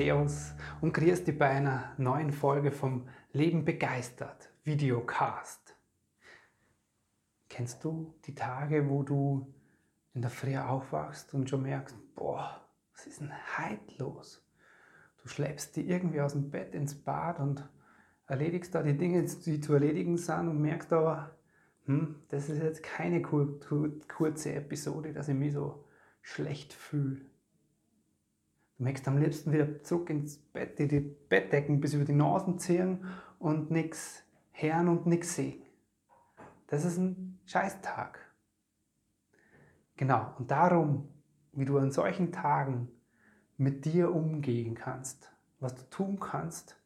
Servus und grüß dich bei einer neuen Folge vom Leben begeistert Videocast. Kennst du die Tage, wo du in der Früh aufwachst und schon merkst, boah, was ist denn heute los? Du schleppst die irgendwie aus dem Bett ins Bad und erledigst da die Dinge, die zu erledigen sind und merkst aber, hm, das ist jetzt keine kur kur kurze Episode, dass ich mich so schlecht fühle. Du möchtest am liebsten wieder zurück ins Bett, die, die Bettdecken bis über die Nasen ziehen und nichts hören und nichts sehen. Das ist ein Scheißtag. Genau, und darum, wie du an solchen Tagen mit dir umgehen kannst, was du tun kannst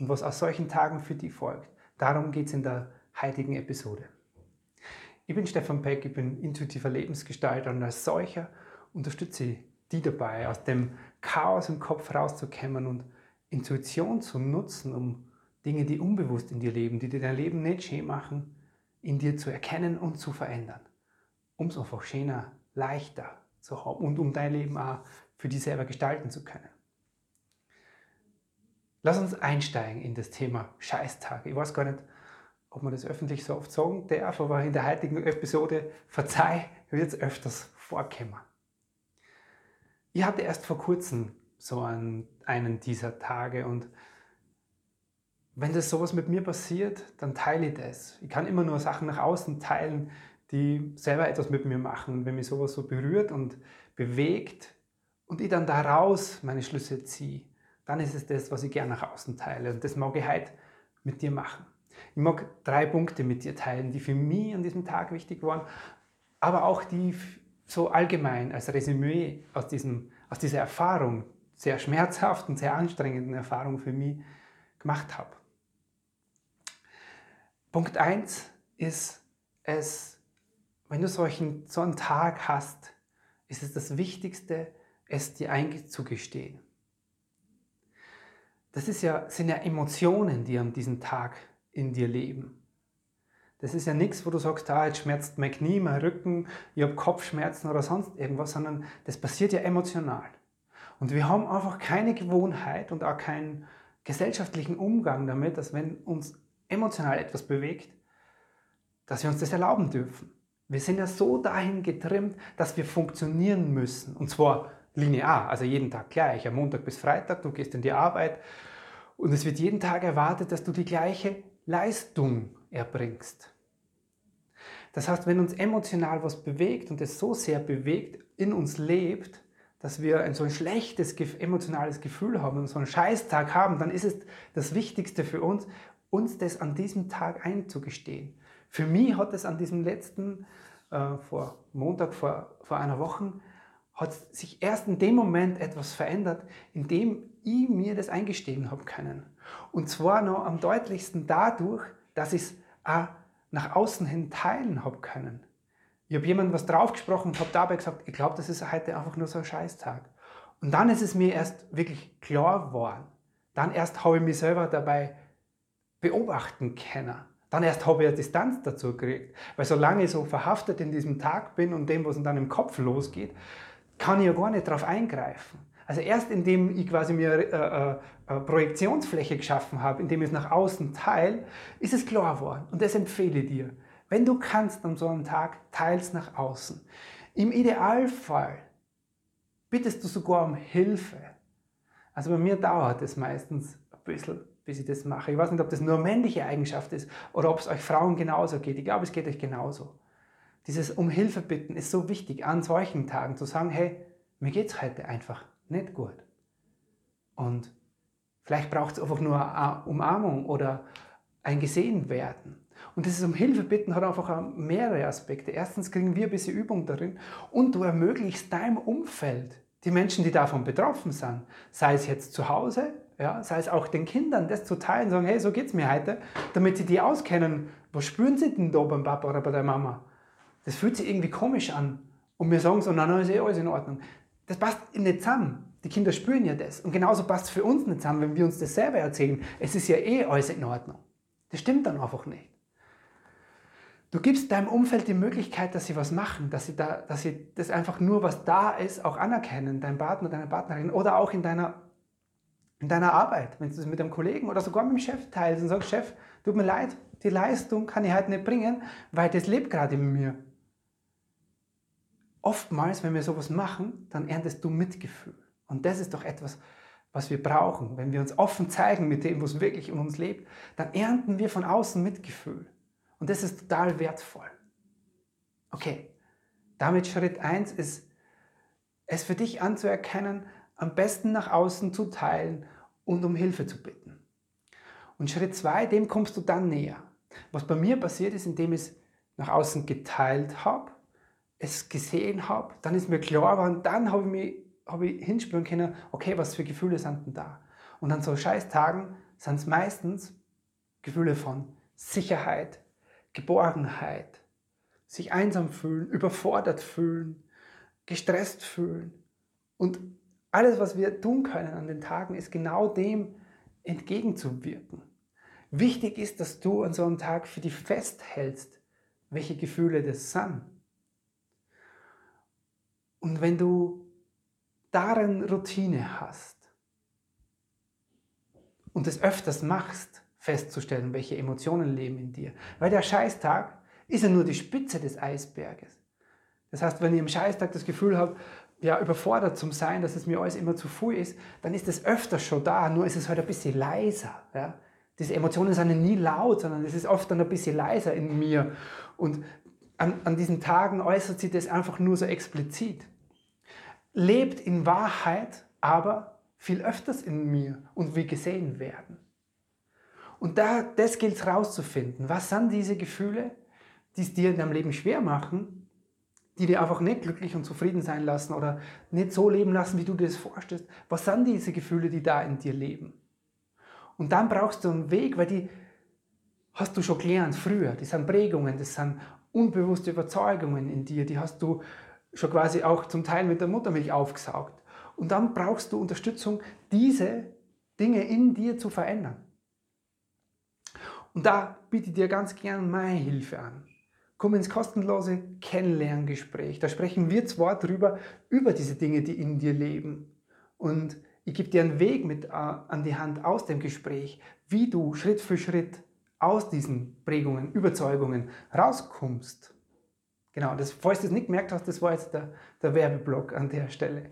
und was aus solchen Tagen für dich folgt. Darum geht es in der heutigen Episode. Ich bin Stefan Peck, ich bin intuitiver Lebensgestalter und als solcher unterstütze ich die dabei, aus dem Chaos im Kopf rauszukommen und Intuition zu nutzen, um Dinge, die unbewusst in dir leben, die dir dein Leben nicht schön machen, in dir zu erkennen und zu verändern. Um es einfach schöner, leichter zu haben und um dein Leben auch für dich selber gestalten zu können. Lass uns einsteigen in das Thema Scheißtage. Ich weiß gar nicht, ob man das öffentlich so oft sagen darf, aber in der heutigen Episode, verzeih, wird es öfters vorkommen. Ich hatte erst vor kurzem so einen, einen dieser Tage und wenn das sowas mit mir passiert, dann teile ich das. Ich kann immer nur Sachen nach außen teilen, die selber etwas mit mir machen. Und wenn mich sowas so berührt und bewegt und ich dann daraus meine Schlüsse ziehe, dann ist es das, was ich gerne nach außen teile. Und das mag ich heute mit dir machen. Ich mag drei Punkte mit dir teilen, die für mich an diesem Tag wichtig waren, aber auch die so allgemein als Resümee aus, diesem, aus dieser Erfahrung, sehr schmerzhaften, sehr anstrengenden Erfahrung für mich gemacht habe. Punkt 1 ist es, wenn du solchen, so einen Tag hast, ist es das Wichtigste, es dir einzugestehen. Das ist ja, sind ja Emotionen, die an diesem Tag in dir leben. Das ist ja nichts, wo du sagst, ah, jetzt schmerzt mein Knie, mein Rücken, ich habe Kopfschmerzen oder sonst irgendwas, sondern das passiert ja emotional. Und wir haben einfach keine Gewohnheit und auch keinen gesellschaftlichen Umgang damit, dass wenn uns emotional etwas bewegt, dass wir uns das erlauben dürfen. Wir sind ja so dahin getrimmt, dass wir funktionieren müssen. Und zwar linear, also jeden Tag gleich, am Montag bis Freitag, du gehst in die Arbeit und es wird jeden Tag erwartet, dass du die gleiche Leistung erbringst. Das heißt, wenn uns emotional was bewegt und es so sehr bewegt, in uns lebt, dass wir ein so ein schlechtes emotionales Gefühl haben und so einen Scheißtag haben, dann ist es das Wichtigste für uns, uns das an diesem Tag einzugestehen. Für mich hat es an diesem letzten, äh, vor Montag, vor, vor einer Woche, hat sich erst in dem Moment etwas verändert, in dem ich mir das eingestehen habe können. Und zwar noch am deutlichsten dadurch, dass ich es auch nach außen hin teilen habe können. Ich habe jemandem was draufgesprochen und habe dabei gesagt, ich glaube, das ist heute einfach nur so ein Scheißtag. Und dann ist es mir erst wirklich klar geworden. Dann erst habe ich mich selber dabei beobachten können. Dann erst habe ich eine Distanz dazu gekriegt. Weil solange ich so verhaftet in diesem Tag bin und dem, was dann im Kopf losgeht, kann ich ja gar nicht darauf eingreifen. Also erst indem ich quasi mir äh, äh, äh, Projektionsfläche geschaffen habe, indem ich es nach außen teile, ist es klar geworden. Und das empfehle ich dir. Wenn du kannst an so einem Tag, teils nach außen. Im Idealfall bittest du sogar um Hilfe. Also bei mir dauert es meistens ein bisschen, bis ich das mache. Ich weiß nicht, ob das nur männliche Eigenschaft ist oder ob es euch Frauen genauso geht. Ich glaube, es geht euch genauso. Dieses um Hilfe bitten ist so wichtig, an solchen Tagen zu sagen, hey, mir geht es heute einfach nicht gut. Und vielleicht braucht es einfach nur eine Umarmung oder ein Gesehenwerden. Und dieses um Hilfe bitten hat einfach mehrere Aspekte. Erstens kriegen wir ein bisschen Übung darin und du ermöglichst deinem Umfeld die Menschen, die davon betroffen sind, sei es jetzt zu Hause, ja, sei es auch den Kindern, das zu teilen, sagen, hey, so geht es mir heute, damit sie die auskennen, was spüren sie denn da beim Papa oder bei der Mama? Das fühlt sich irgendwie komisch an. Und wir sagen so, nein, nein, ist eh alles in Ordnung. Das passt nicht zusammen. Die Kinder spüren ja das. Und genauso passt es für uns nicht zusammen, wenn wir uns das selber erzählen. Es ist ja eh alles in Ordnung. Das stimmt dann einfach nicht. Du gibst deinem Umfeld die Möglichkeit, dass sie was machen, dass sie, da, dass sie das einfach nur, was da ist, auch anerkennen, dein Partner, deine Partnerin oder auch in deiner, in deiner Arbeit, wenn du das mit einem Kollegen oder sogar mit dem Chef teilst und sagst, Chef, tut mir leid, die Leistung kann ich halt nicht bringen, weil das lebt gerade in mir. Oftmals, wenn wir sowas machen, dann erntest du Mitgefühl. Und das ist doch etwas, was wir brauchen. Wenn wir uns offen zeigen mit dem, was wirklich in uns lebt, dann ernten wir von außen Mitgefühl. Und das ist total wertvoll. Okay, damit Schritt 1 ist, es für dich anzuerkennen, am besten nach außen zu teilen und um Hilfe zu bitten. Und Schritt 2, dem kommst du dann näher. Was bei mir passiert ist, indem ich es nach außen geteilt habe, es gesehen habe, dann ist mir klar geworden, dann habe ich, mich, habe ich hinspüren können, okay, was für Gefühle sind denn da? Und an so scheiß Tagen sind es meistens Gefühle von Sicherheit, Geborgenheit, sich einsam fühlen, überfordert fühlen, gestresst fühlen. Und alles, was wir tun können an den Tagen, ist genau dem entgegenzuwirken. Wichtig ist, dass du an so einem Tag für dich festhältst, welche Gefühle das sind. Und wenn du darin Routine hast und es öfters machst, festzustellen, welche Emotionen leben in dir. Weil der Scheißtag ist ja nur die Spitze des Eisberges. Das heißt, wenn ich am Scheißtag das Gefühl habe, ja, überfordert zum Sein, dass es mir alles immer zu viel ist, dann ist es öfter schon da, nur ist es halt ein bisschen leiser. Ja? Diese Emotionen sind ja nie laut, sondern es ist oft dann ein bisschen leiser in mir. Und an, an diesen Tagen äußert sich das einfach nur so explizit. Lebt in Wahrheit aber viel öfters in mir und will gesehen werden. Und da, das gilt es rauszufinden. Was sind diese Gefühle, die es dir in deinem Leben schwer machen, die dir einfach nicht glücklich und zufrieden sein lassen oder nicht so leben lassen, wie du dir das vorstellst? Was sind diese Gefühle, die da in dir leben? Und dann brauchst du einen Weg, weil die hast du schon gelernt früher. Die sind Prägungen, das sind unbewusste Überzeugungen in dir, die hast du schon quasi auch zum Teil mit der Muttermilch aufgesaugt. Und dann brauchst du Unterstützung, diese Dinge in dir zu verändern. Und da biete ich dir ganz gern meine Hilfe an. Komm ins kostenlose Kennenlerngespräch. Da sprechen wir zwar drüber, über diese Dinge, die in dir leben. Und ich gebe dir einen Weg mit äh, an die Hand aus dem Gespräch, wie du Schritt für Schritt aus diesen Prägungen, Überzeugungen rauskommst. Genau, das, falls du es nicht gemerkt hast, das war jetzt der, der Werbeblock an der Stelle.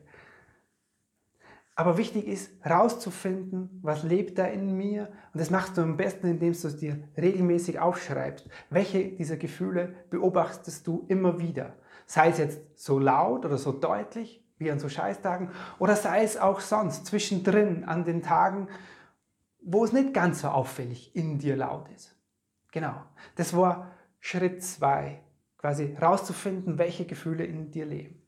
Aber wichtig ist, herauszufinden, was lebt da in mir. Und das machst du am besten, indem du es dir regelmäßig aufschreibst. Welche dieser Gefühle beobachtest du immer wieder? Sei es jetzt so laut oder so deutlich, wie an so Scheißtagen, oder sei es auch sonst, zwischendrin, an den Tagen, wo es nicht ganz so auffällig in dir laut ist. Genau. Das war Schritt zwei, quasi herauszufinden, welche Gefühle in dir leben.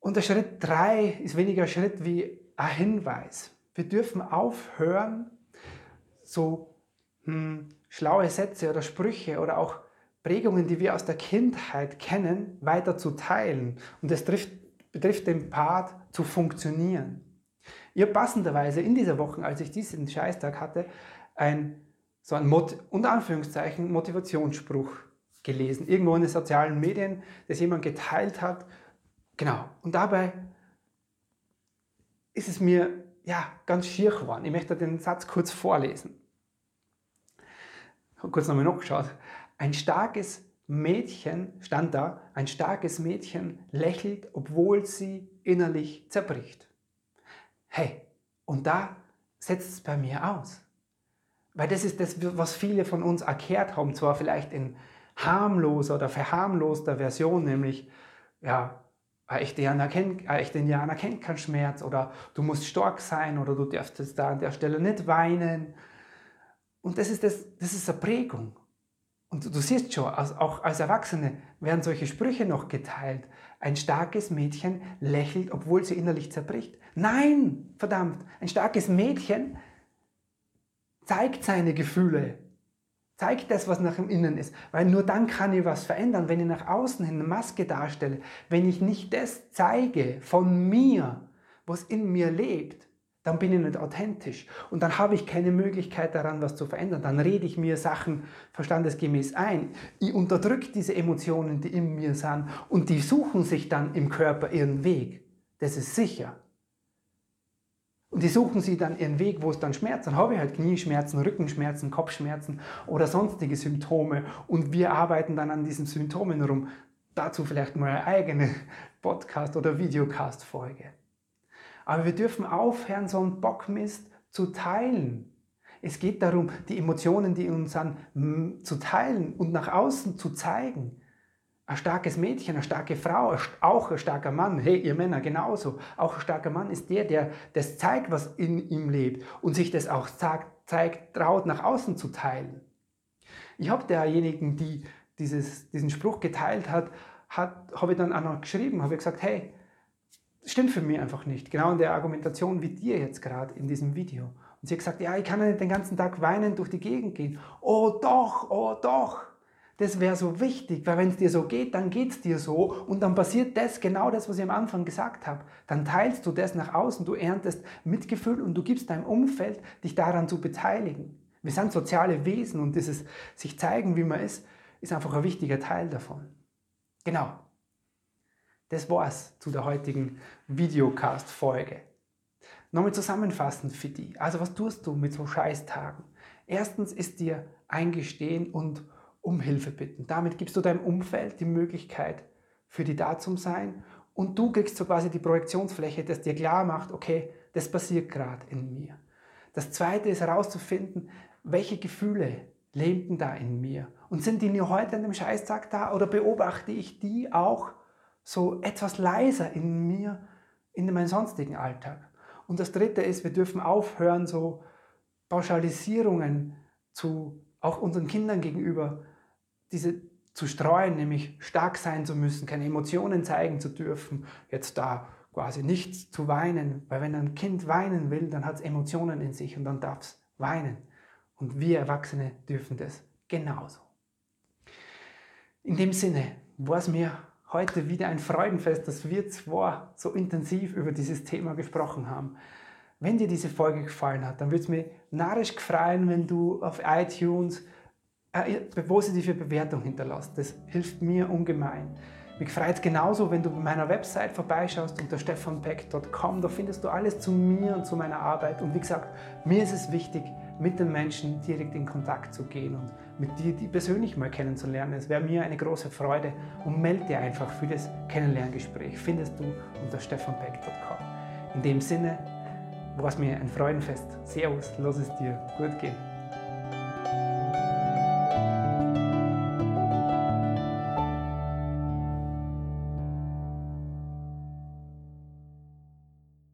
Und der Schritt 3 ist weniger Schritt wie ein Hinweis. Wir dürfen aufhören, so hm, schlaue Sätze oder Sprüche oder auch Prägungen, die wir aus der Kindheit kennen, weiter zu teilen. Und das trifft, betrifft den Part zu funktionieren. Habe passenderweise in dieser Woche, als ich diesen Scheißtag hatte, ein, so ein Mot unter Anführungszeichen Motivationsspruch gelesen. Irgendwo in den sozialen Medien, das jemand geteilt hat Genau. Und dabei ist es mir ja, ganz schier geworden. Ich möchte den Satz kurz vorlesen. Ich habe kurz nochmal nachgeschaut. Ein starkes Mädchen, stand da, ein starkes Mädchen lächelt, obwohl sie innerlich zerbricht. Hey, und da setzt es bei mir aus. Weil das ist das, was viele von uns erkehrt haben, zwar vielleicht in harmloser oder verharmloster Version, nämlich, ja, ein echter Indianer kennt, echter Indianer kennt keinen Schmerz oder du musst stark sein oder du darfst da an der Stelle nicht weinen. Und das ist, das, das ist eine Prägung. Und du, siehst schon, auch als Erwachsene werden solche Sprüche noch geteilt. Ein starkes Mädchen lächelt, obwohl sie innerlich zerbricht. Nein, verdammt, ein starkes Mädchen zeigt seine Gefühle, zeigt das, was nach dem Innen ist, weil nur dann kann ich was verändern. Wenn ich nach außen hin eine Maske darstelle, wenn ich nicht das zeige von mir, was in mir lebt, dann bin ich nicht authentisch und dann habe ich keine Möglichkeit daran, was zu verändern. Dann rede ich mir Sachen verstandesgemäß ein. Ich unterdrücke diese Emotionen, die in mir sind und die suchen sich dann im Körper ihren Weg. Das ist sicher. Und die suchen sie dann ihren Weg, wo es dann schmerzt. Dann habe ich halt Knieschmerzen, Rückenschmerzen, Kopfschmerzen oder sonstige Symptome und wir arbeiten dann an diesen Symptomen rum. Dazu vielleicht mal eine eigene Podcast- oder Videocast-Folge. Aber wir dürfen aufhören, so einen Bockmist zu teilen. Es geht darum, die Emotionen, die uns an, zu teilen und nach außen zu zeigen. Ein starkes Mädchen, eine starke Frau, auch ein starker Mann, hey, ihr Männer genauso. Auch ein starker Mann ist der, der das zeigt, was in ihm lebt und sich das auch zeigt, zeigt traut, nach außen zu teilen. Ich habe derjenigen, die dieses, diesen Spruch geteilt hat, hat habe ich dann auch noch geschrieben, habe ich gesagt, hey, stimmt für mich einfach nicht. Genau in der Argumentation wie dir jetzt gerade in diesem Video. Und sie hat gesagt, ja, ich kann ja nicht den ganzen Tag weinen durch die Gegend gehen. Oh doch, oh doch. Das wäre so wichtig, weil wenn es dir so geht, dann geht es dir so und dann passiert das, genau das, was ich am Anfang gesagt habe. Dann teilst du das nach außen, du erntest Mitgefühl und du gibst deinem Umfeld, dich daran zu beteiligen. Wir sind soziale Wesen und dieses sich zeigen, wie man ist, ist einfach ein wichtiger Teil davon. Genau. Das war's zu der heutigen Videocast-Folge. Nochmal zusammenfassend für die. Also was tust du mit so Scheißtagen? Erstens ist dir eingestehen und um Hilfe bitten. Damit gibst du deinem Umfeld die Möglichkeit, für die da zu sein und du kriegst so quasi die Projektionsfläche, das dir klar macht, okay, das passiert gerade in mir. Das zweite ist herauszufinden, welche Gefühle leben da in mir und sind die nur heute an dem Scheißtag da oder beobachte ich die auch so etwas leiser in mir, in meinem sonstigen Alltag. Und das Dritte ist, wir dürfen aufhören, so Pauschalisierungen zu auch unseren Kindern gegenüber diese zu streuen, nämlich stark sein zu müssen, keine Emotionen zeigen zu dürfen, jetzt da quasi nichts zu weinen, weil wenn ein Kind weinen will, dann hat es Emotionen in sich und dann darf es weinen. Und wir Erwachsene dürfen das genauso. In dem Sinne war es mir heute wieder ein Freudenfest, dass wir zwar so intensiv über dieses Thema gesprochen haben. Wenn dir diese Folge gefallen hat, dann würde es mich narrisch freuen, wenn du auf iTunes eine positive Bewertung hinterlässt. Das hilft mir ungemein. Mich freut es genauso, wenn du bei meiner Website vorbeischaust unter stefanpeck.com. Da findest du alles zu mir und zu meiner Arbeit. Und wie gesagt, mir ist es wichtig, mit den Menschen direkt in Kontakt zu gehen und mit dir die persönlich mal kennenzulernen. Es wäre mir eine große Freude und melde dir einfach für das Kennenlerngespräch. Findest du unter stefanbeck.com. In dem Sinne war es mir ein Freudenfest. Servus, lass es dir gut gehen.